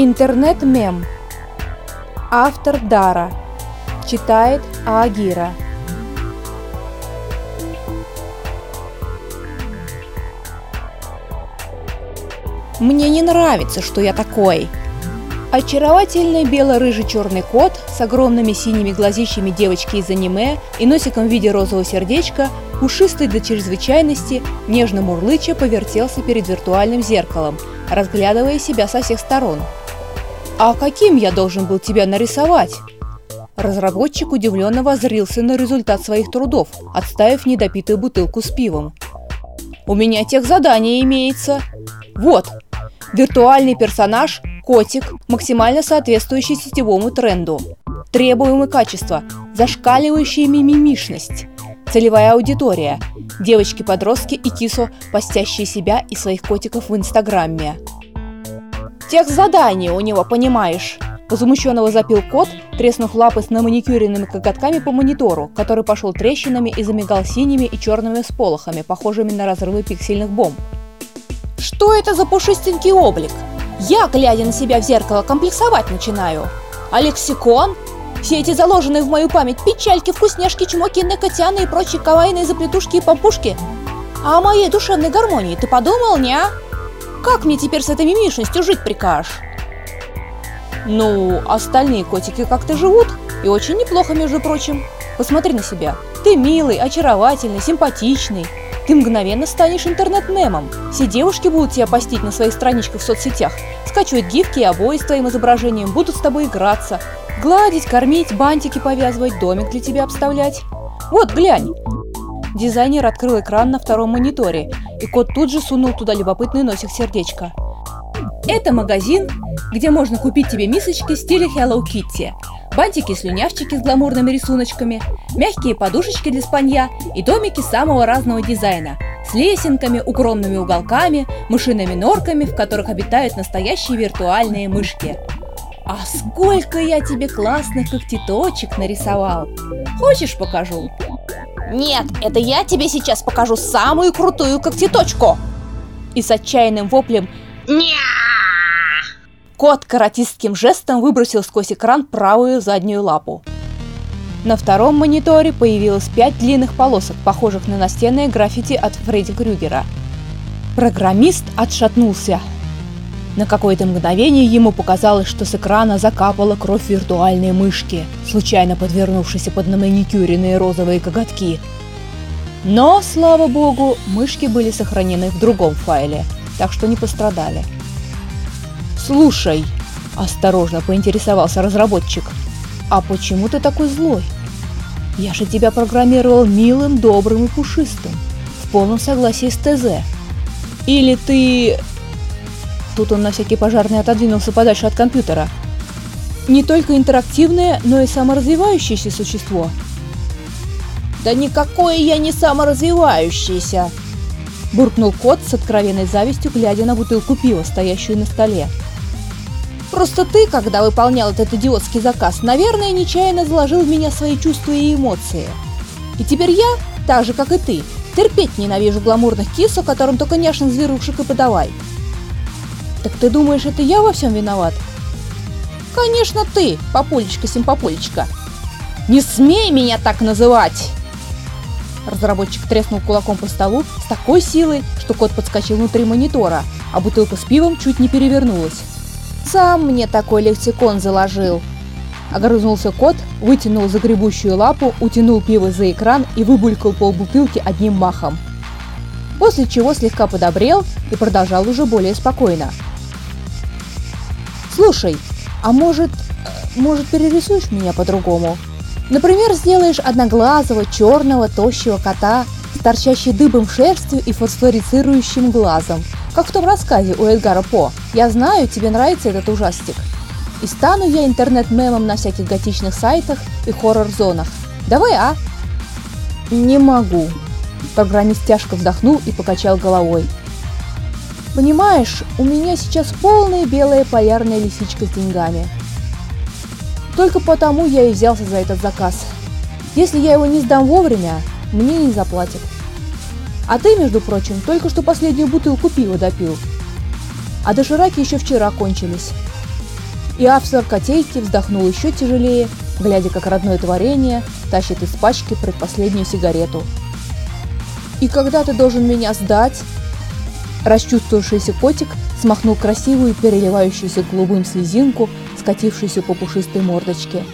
Интернет-мем. Автор Дара. Читает Аагира. Мне не нравится, что я такой. Очаровательный бело-рыжий черный кот с огромными синими глазищами девочки из аниме и носиком в виде розового сердечка, пушистый до чрезвычайности, нежно мурлыча повертелся перед виртуальным зеркалом, разглядывая себя со всех сторон – «А каким я должен был тебя нарисовать?» Разработчик удивленно возрился на результат своих трудов, отставив недопитую бутылку с пивом. «У меня тех задание имеется. Вот, виртуальный персонаж, котик, максимально соответствующий сетевому тренду. Требуемые качества, зашкаливающая мимимишность. Целевая аудитория – девочки-подростки и кисо, постящие себя и своих котиков в Инстаграме. Тех задание у него, понимаешь!» Возмущенного запил кот, треснув лапы с наманикюренными коготками по монитору, который пошел трещинами и замигал синими и черными сполохами, похожими на разрывы пиксельных бомб. «Что это за пушистенький облик? Я, глядя на себя в зеркало, комплексовать начинаю. А лексикон? Все эти заложенные в мою память печальки, вкусняшки, чмоки, накотяны и прочие кавайные заплетушки и помпушки. А о моей душевной гармонии ты подумал, не а?» Как мне теперь с этой мимишностью жить прикажешь? Ну, остальные котики как-то живут, и очень неплохо, между прочим. Посмотри на себя. Ты милый, очаровательный, симпатичный. Ты мгновенно станешь интернет-мемом. Все девушки будут тебя постить на своих страничках в соцсетях, скачивать гифки и обои с твоим изображением, будут с тобой играться, гладить, кормить, бантики повязывать, домик для тебя обставлять. Вот, глянь, Дизайнер открыл экран на втором мониторе, и кот тут же сунул туда любопытный носик сердечка. Это магазин, где можно купить тебе мисочки в стиле Hello Kitty, бантики-слюнявчики с гламурными рисуночками, мягкие подушечки для спанья и домики самого разного дизайна, с лесенками, укромными уголками, мышиными норками, в которых обитают настоящие виртуальные мышки. А сколько я тебе классных когтеточек нарисовал! Хочешь покажу? Нет, это я тебе сейчас покажу самую крутую когтеточку. И с отчаянным воплем! Кот каратистским жестом выбросил сквозь экран правую заднюю лапу. На втором мониторе появилось пять длинных полосок, похожих на настенные граффити от Фредди Крюгера. Программист отшатнулся. На какое-то мгновение ему показалось, что с экрана закапала кровь виртуальной мышки, случайно подвернувшейся под наманикюренные розовые коготки. Но, слава богу, мышки были сохранены в другом файле, так что не пострадали. «Слушай», – осторожно поинтересовался разработчик, – «а почему ты такой злой? Я же тебя программировал милым, добрым и пушистым, в полном согласии с ТЗ. Или ты Тут он на всякий пожарный отодвинулся подальше от компьютера. Не только интерактивное, но и саморазвивающееся существо. «Да никакое я не саморазвивающееся!» Буркнул кот с откровенной завистью, глядя на бутылку пива, стоящую на столе. «Просто ты, когда выполнял этот идиотский заказ, наверное, нечаянно заложил в меня свои чувства и эмоции. И теперь я, так же, как и ты, терпеть ненавижу гламурных кису, которым только няшных зверушек и подавай. Так ты думаешь, это я во всем виноват? Конечно ты, папулечка-симпапулечка. Не смей меня так называть! Разработчик треснул кулаком по столу с такой силой, что кот подскочил внутри монитора, а бутылка с пивом чуть не перевернулась. «Сам мне такой лексикон заложил!» Огрызнулся кот, вытянул загребущую лапу, утянул пиво за экран и выбулькал полбутылки одним махом. После чего слегка подобрел и продолжал уже более спокойно. Слушай, а может, э, может перерисуешь меня по-другому? Например, сделаешь одноглазого, черного, тощего кота с торчащей дыбом шерстью и фосфорицирующим глазом, как в том рассказе у Эдгара По. Я знаю, тебе нравится этот ужастик. И стану я интернет-мемом на всяких готичных сайтах и хоррор-зонах. Давай, а? Не могу. Программист тяжко вздохнул и покачал головой. Понимаешь, у меня сейчас полная белая полярная лисичка с деньгами. Только потому я и взялся за этот заказ. Если я его не сдам вовремя, мне не заплатят. А ты, между прочим, только что последнюю бутылку пива допил. А дошираки еще вчера кончились. И автор котейки вздохнул еще тяжелее, глядя, как родное творение тащит из пачки предпоследнюю сигарету. «И когда ты должен меня сдать?» Расчувствовавшийся котик смахнул красивую, переливающуюся голубым слезинку, скатившуюся по пушистой мордочке.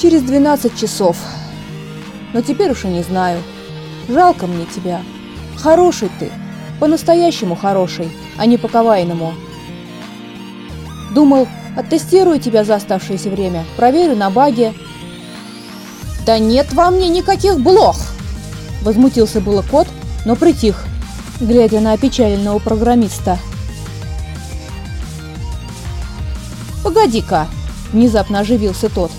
«Через 12 часов. Но теперь уж и не знаю. Жалко мне тебя. Хороший ты. По-настоящему хороший, а не по-кавайному. Думал, оттестирую тебя за оставшееся время, проверю на баге. Да нет во мне никаких блох! Возмутился было кот, но притих, глядя на опечаленного программиста. «Погоди-ка!» – внезапно оживился тот.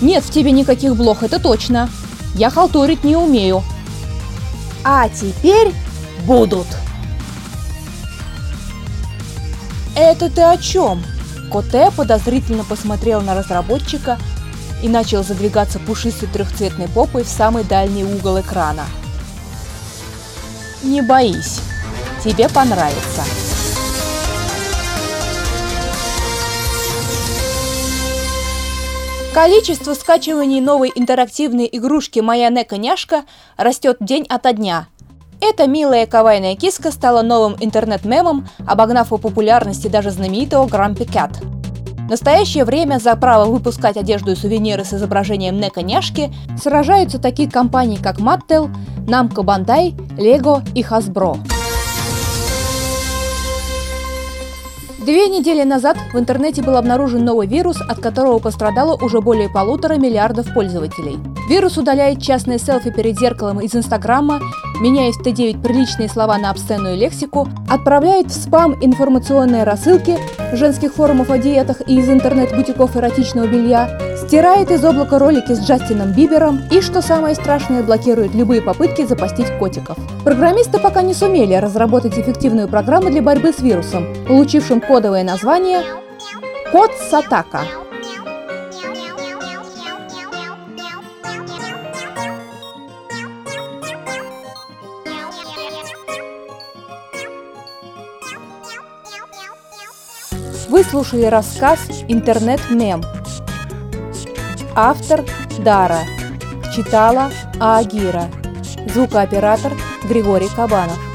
«Нет в тебе никаких блох, это точно! Я халтурить не умею!» «А теперь будут!» «Это ты о чем?» Коте подозрительно посмотрел на разработчика и начал задвигаться пушистой трехцветной попой в самый дальний угол экрана. «Не боись, тебе понравится!» Количество скачиваний новой интерактивной игрушки «Моя Нека-няшка» растет день ото дня – эта милая кавайная киска стала новым интернет-мемом, обогнав по популярности даже знаменитого Грампи Кят. В настоящее время за право выпускать одежду и сувениры с изображением Нека-няшки сражаются такие компании, как Mattel, Namco Bandai, Lego и Hasbro. Две недели назад в интернете был обнаружен новый вирус, от которого пострадало уже более полутора миллиардов пользователей. Вирус удаляет частные селфи перед зеркалом из Инстаграма, меняет в Т9 приличные слова на обсценную лексику, отправляет в спам информационные рассылки женских форумов о диетах и из интернет-бутиков эротичного белья, стирает из облака ролики с Джастином Бибером и, что самое страшное, блокирует любые попытки запастить котиков. Программисты пока не сумели разработать эффективную программу для борьбы с вирусом, получившим кодовое название «Код Сатака». Вы слушали рассказ «Интернет-мем». Автор Дара. Читала Агира. Звукооператор Григорий Кабанов.